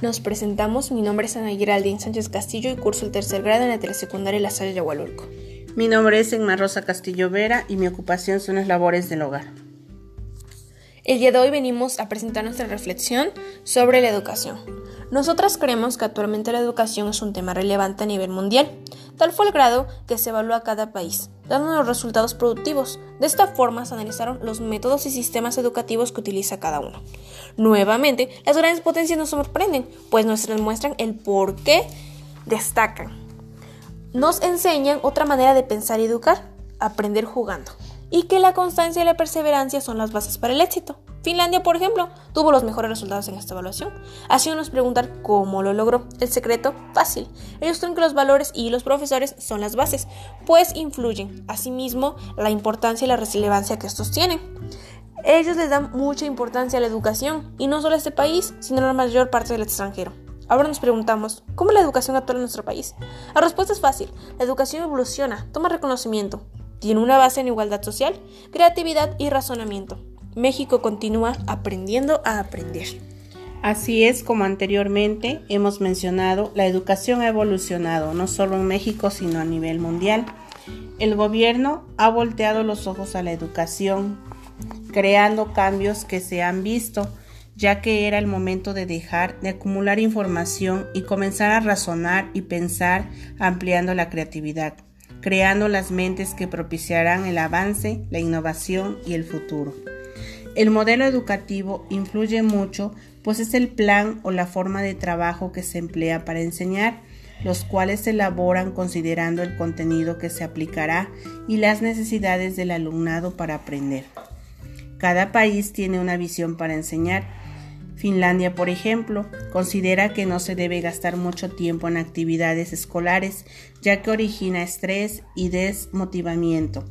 Nos presentamos, mi nombre es Ana Geraldine Sánchez Castillo y curso el tercer grado en la telesecundaria La Salle de Agualulco. Mi nombre es Enma Rosa Castillo Vera y mi ocupación son las labores del hogar. El día de hoy venimos a presentar nuestra reflexión sobre la educación. Nosotras creemos que actualmente la educación es un tema relevante a nivel mundial, tal fue el grado que se evalúa a cada país, dando los resultados productivos. De esta forma se analizaron los métodos y sistemas educativos que utiliza cada uno. Nuevamente, las grandes potencias nos sorprenden, pues nos demuestran el por qué destacan. Nos enseñan otra manera de pensar y educar, aprender jugando y que la constancia y la perseverancia son las bases para el éxito. Finlandia, por ejemplo, tuvo los mejores resultados en esta evaluación, haciéndonos preguntar cómo lo logró. El secreto, fácil. Ellos creen que los valores y los profesores son las bases, pues influyen. Asimismo, la importancia y la relevancia que estos tienen. Ellos les dan mucha importancia a la educación, y no solo a este país, sino a la mayor parte del extranjero. Ahora nos preguntamos, ¿cómo es la educación actual en nuestro país? La respuesta es fácil. La educación evoluciona, toma reconocimiento, tiene una base en igualdad social, creatividad y razonamiento. México continúa aprendiendo a aprender. Así es como anteriormente hemos mencionado, la educación ha evolucionado no solo en México sino a nivel mundial. El gobierno ha volteado los ojos a la educación, creando cambios que se han visto, ya que era el momento de dejar de acumular información y comenzar a razonar y pensar ampliando la creatividad creando las mentes que propiciarán el avance, la innovación y el futuro. El modelo educativo influye mucho, pues es el plan o la forma de trabajo que se emplea para enseñar, los cuales se elaboran considerando el contenido que se aplicará y las necesidades del alumnado para aprender. Cada país tiene una visión para enseñar Finlandia, por ejemplo, considera que no se debe gastar mucho tiempo en actividades escolares, ya que origina estrés y desmotivamiento.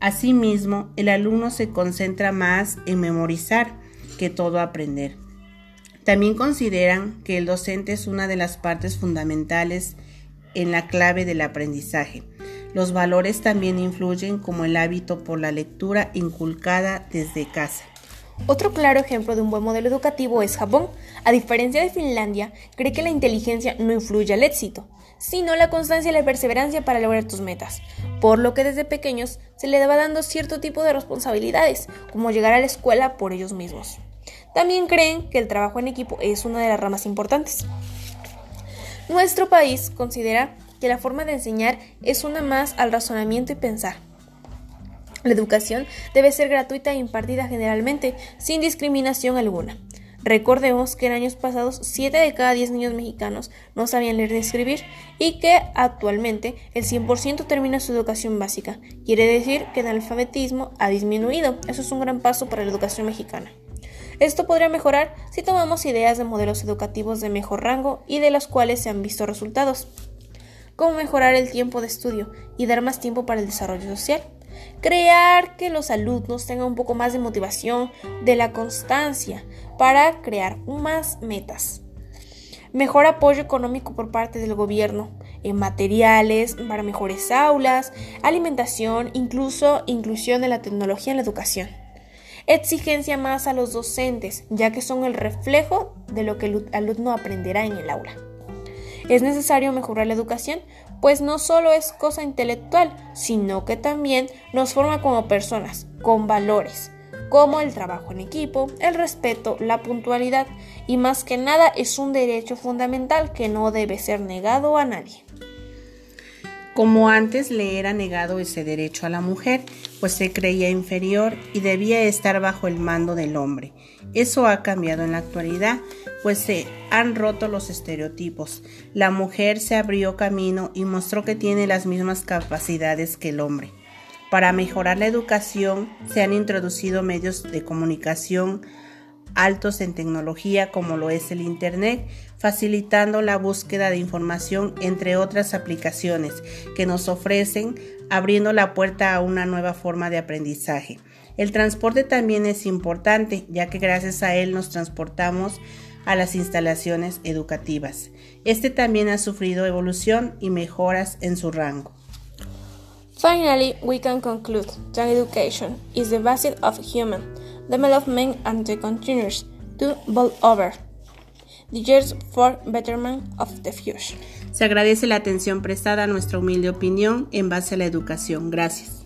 Asimismo, el alumno se concentra más en memorizar que todo aprender. También consideran que el docente es una de las partes fundamentales en la clave del aprendizaje. Los valores también influyen como el hábito por la lectura inculcada desde casa. Otro claro ejemplo de un buen modelo educativo es Japón. A diferencia de Finlandia, cree que la inteligencia no influye al éxito, sino la constancia y la perseverancia para lograr tus metas, por lo que desde pequeños se le va dando cierto tipo de responsabilidades, como llegar a la escuela por ellos mismos. También creen que el trabajo en equipo es una de las ramas importantes. Nuestro país considera que la forma de enseñar es una más al razonamiento y pensar, la educación debe ser gratuita e impartida generalmente, sin discriminación alguna. Recordemos que en años pasados 7 de cada 10 niños mexicanos no sabían leer ni escribir y que actualmente el 100% termina su educación básica. Quiere decir que el alfabetismo ha disminuido. Eso es un gran paso para la educación mexicana. Esto podría mejorar si tomamos ideas de modelos educativos de mejor rango y de las cuales se han visto resultados. Cómo mejorar el tiempo de estudio y dar más tiempo para el desarrollo social crear que los alumnos tengan un poco más de motivación, de la constancia para crear más metas. Mejor apoyo económico por parte del gobierno en materiales para mejores aulas, alimentación, incluso inclusión de la tecnología en la educación. Exigencia más a los docentes, ya que son el reflejo de lo que el alumno aprenderá en el aula. Es necesario mejorar la educación, pues no solo es cosa intelectual, sino que también nos forma como personas, con valores, como el trabajo en equipo, el respeto, la puntualidad y más que nada es un derecho fundamental que no debe ser negado a nadie como antes le era negado ese derecho a la mujer, pues se creía inferior y debía estar bajo el mando del hombre. Eso ha cambiado en la actualidad, pues se han roto los estereotipos. La mujer se abrió camino y mostró que tiene las mismas capacidades que el hombre. Para mejorar la educación se han introducido medios de comunicación altos en tecnología como lo es el Internet, facilitando la búsqueda de información entre otras aplicaciones que nos ofrecen, abriendo la puerta a una nueva forma de aprendizaje. El transporte también es importante, ya que gracias a él nos transportamos a las instalaciones educativas. Este también ha sufrido evolución y mejoras en su rango. Finally, we can conclude that education is the basis of human development and the continues to evolve over. the years for betterment of the future. Se agradece la atención prestada a nuestra humilde opinión en base a la educación. Gracias.